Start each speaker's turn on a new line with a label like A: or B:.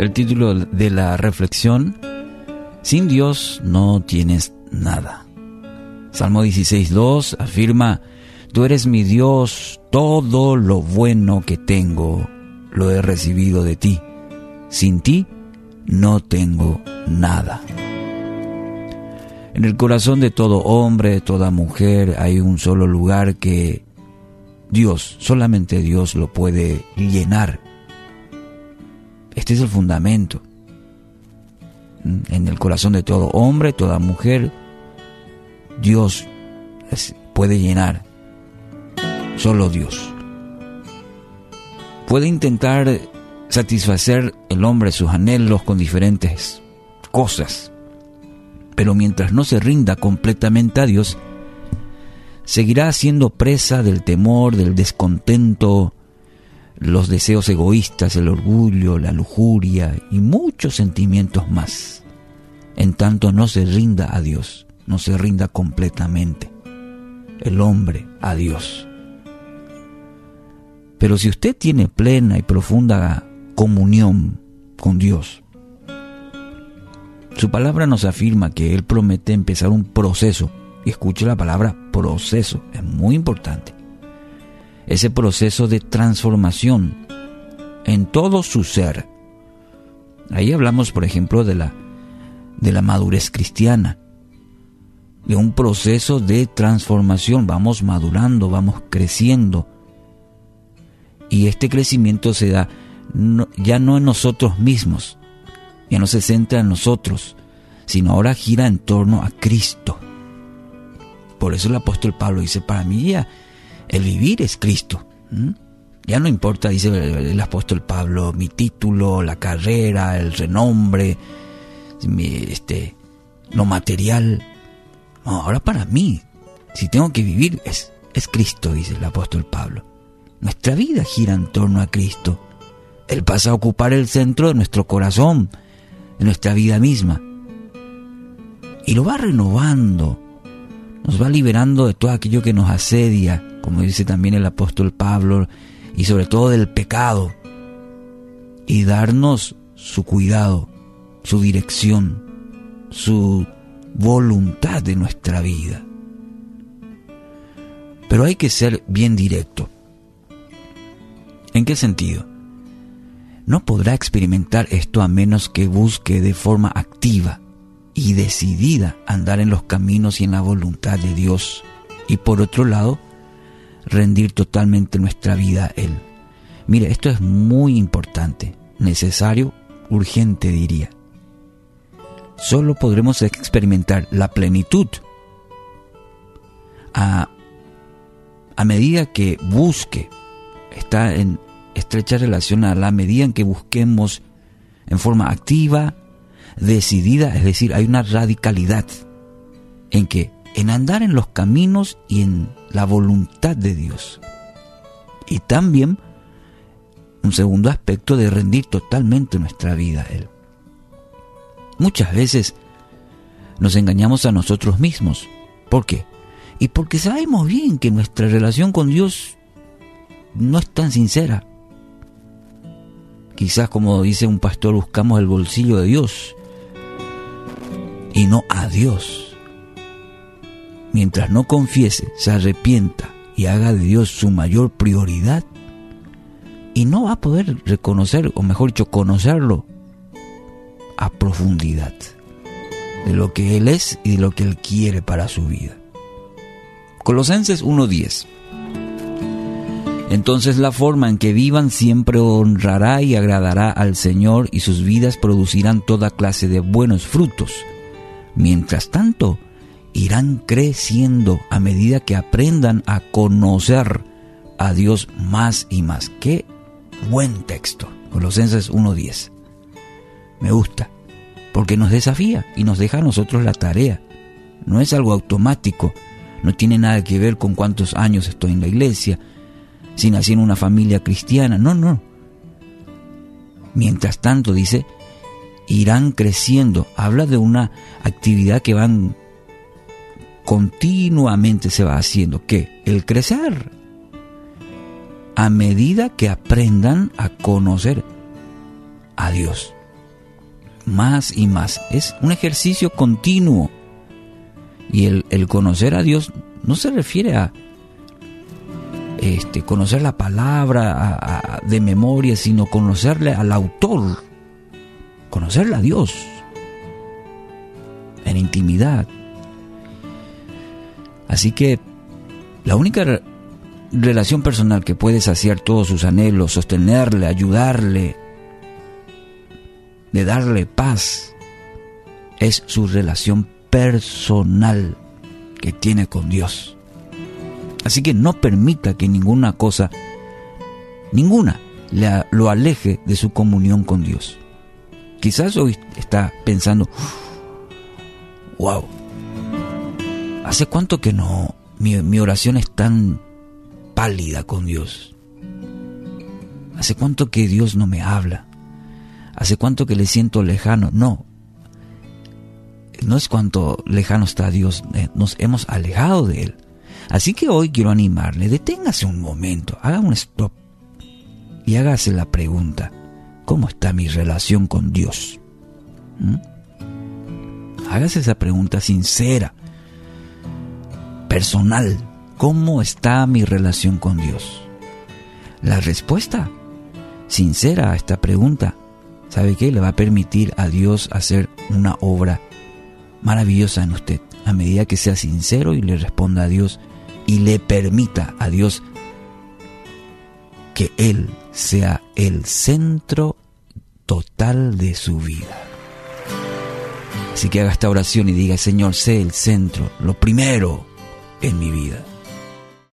A: El título de la reflexión, Sin Dios no tienes nada. Salmo 16.2 afirma, Tú eres mi Dios, todo lo bueno que tengo lo he recibido de ti. Sin ti no tengo nada. En el corazón de todo hombre, de toda mujer, hay un solo lugar que Dios, solamente Dios lo puede llenar. Este es el fundamento. En el corazón de todo hombre, toda mujer, Dios puede llenar. Solo Dios. Puede intentar satisfacer el hombre sus anhelos con diferentes cosas, pero mientras no se rinda completamente a Dios, seguirá siendo presa del temor, del descontento, los deseos egoístas, el orgullo, la lujuria y muchos sentimientos más. En tanto no se rinda a Dios, no se rinda completamente el hombre a Dios. Pero si usted tiene plena y profunda comunión con Dios, su palabra nos afirma que Él promete empezar un proceso y escuche la palabra proceso, es muy importante. Ese proceso de transformación en todo su ser. Ahí hablamos, por ejemplo, de la, de la madurez cristiana, de un proceso de transformación. Vamos madurando, vamos creciendo. Y este crecimiento se da ya no en nosotros mismos, ya no se centra en nosotros, sino ahora gira en torno a Cristo. Por eso el apóstol Pablo dice, para mí ya el vivir es Cristo. Ya no importa, dice el apóstol Pablo, mi título, la carrera, el renombre, este, lo material. ahora para mí, si tengo que vivir, es, es Cristo, dice el apóstol Pablo. Nuestra vida gira en torno a Cristo. Él pasa a ocupar el centro de nuestro corazón, de nuestra vida misma. Y lo va renovando, nos va liberando de todo aquello que nos asedia, como dice también el apóstol Pablo, y sobre todo del pecado, y darnos su cuidado, su dirección, su voluntad de nuestra vida. Pero hay que ser bien directo. ¿En qué sentido? No podrá experimentar esto a menos que busque de forma activa y decidida andar en los caminos y en la voluntad de Dios. Y por otro lado, rendir totalmente nuestra vida a Él. Mire, esto es muy importante, necesario, urgente diría. Solo podremos experimentar la plenitud a, a medida que busque, está en estrecha relación a la medida en que busquemos en forma activa, decidida, es decir, hay una radicalidad en que en andar en los caminos y en la voluntad de Dios. Y también un segundo aspecto de rendir totalmente nuestra vida a Él. Muchas veces nos engañamos a nosotros mismos. ¿Por qué? Y porque sabemos bien que nuestra relación con Dios no es tan sincera. Quizás como dice un pastor, buscamos el bolsillo de Dios y no a Dios. Mientras no confiese, se arrepienta y haga de Dios su mayor prioridad, y no va a poder reconocer, o mejor dicho, conocerlo a profundidad de lo que Él es y de lo que Él quiere para su vida. Colosenses 1.10 entonces la forma en que vivan siempre honrará y agradará al Señor y sus vidas producirán toda clase de buenos frutos Mientras tanto, irán creciendo a medida que aprendan a conocer a Dios más y más. Qué buen texto. Colosenses 1.10. Me gusta, porque nos desafía y nos deja a nosotros la tarea. No es algo automático, no tiene nada que ver con cuántos años estoy en la iglesia, si nací en una familia cristiana, no, no. Mientras tanto, dice, irán creciendo. Habla de una actividad que van continuamente se va haciendo. ¿Qué? El crecer. A medida que aprendan a conocer a Dios. más y más. Es un ejercicio continuo. Y el, el conocer a Dios no se refiere a este, conocer la palabra de memoria, sino conocerle al autor, conocerle a Dios en intimidad. Así que la única relación personal que puede saciar todos sus anhelos, sostenerle, ayudarle, de darle paz, es su relación personal que tiene con Dios. Así que no permita que ninguna cosa, ninguna, lo aleje de su comunión con Dios. Quizás hoy está pensando, wow, ¿hace cuánto que no, mi, oración es tan pálida con Dios? ¿Hace cuánto que Dios no me habla? ¿Hace cuánto que le siento lejano? No. No es cuánto lejano está Dios, eh, nos hemos alejado de Él. Así que hoy quiero animarle, deténgase un momento, haga un stop y hágase la pregunta, ¿cómo está mi relación con Dios? ¿Mm? Hágase esa pregunta sincera, personal, ¿cómo está mi relación con Dios? La respuesta sincera a esta pregunta, ¿sabe qué? Le va a permitir a Dios hacer una obra maravillosa en usted. A medida que sea sincero y le responda a Dios, y le permita a Dios que Él sea el centro total de su vida. Así que haga esta oración y diga, Señor, sé el centro, lo primero en mi vida.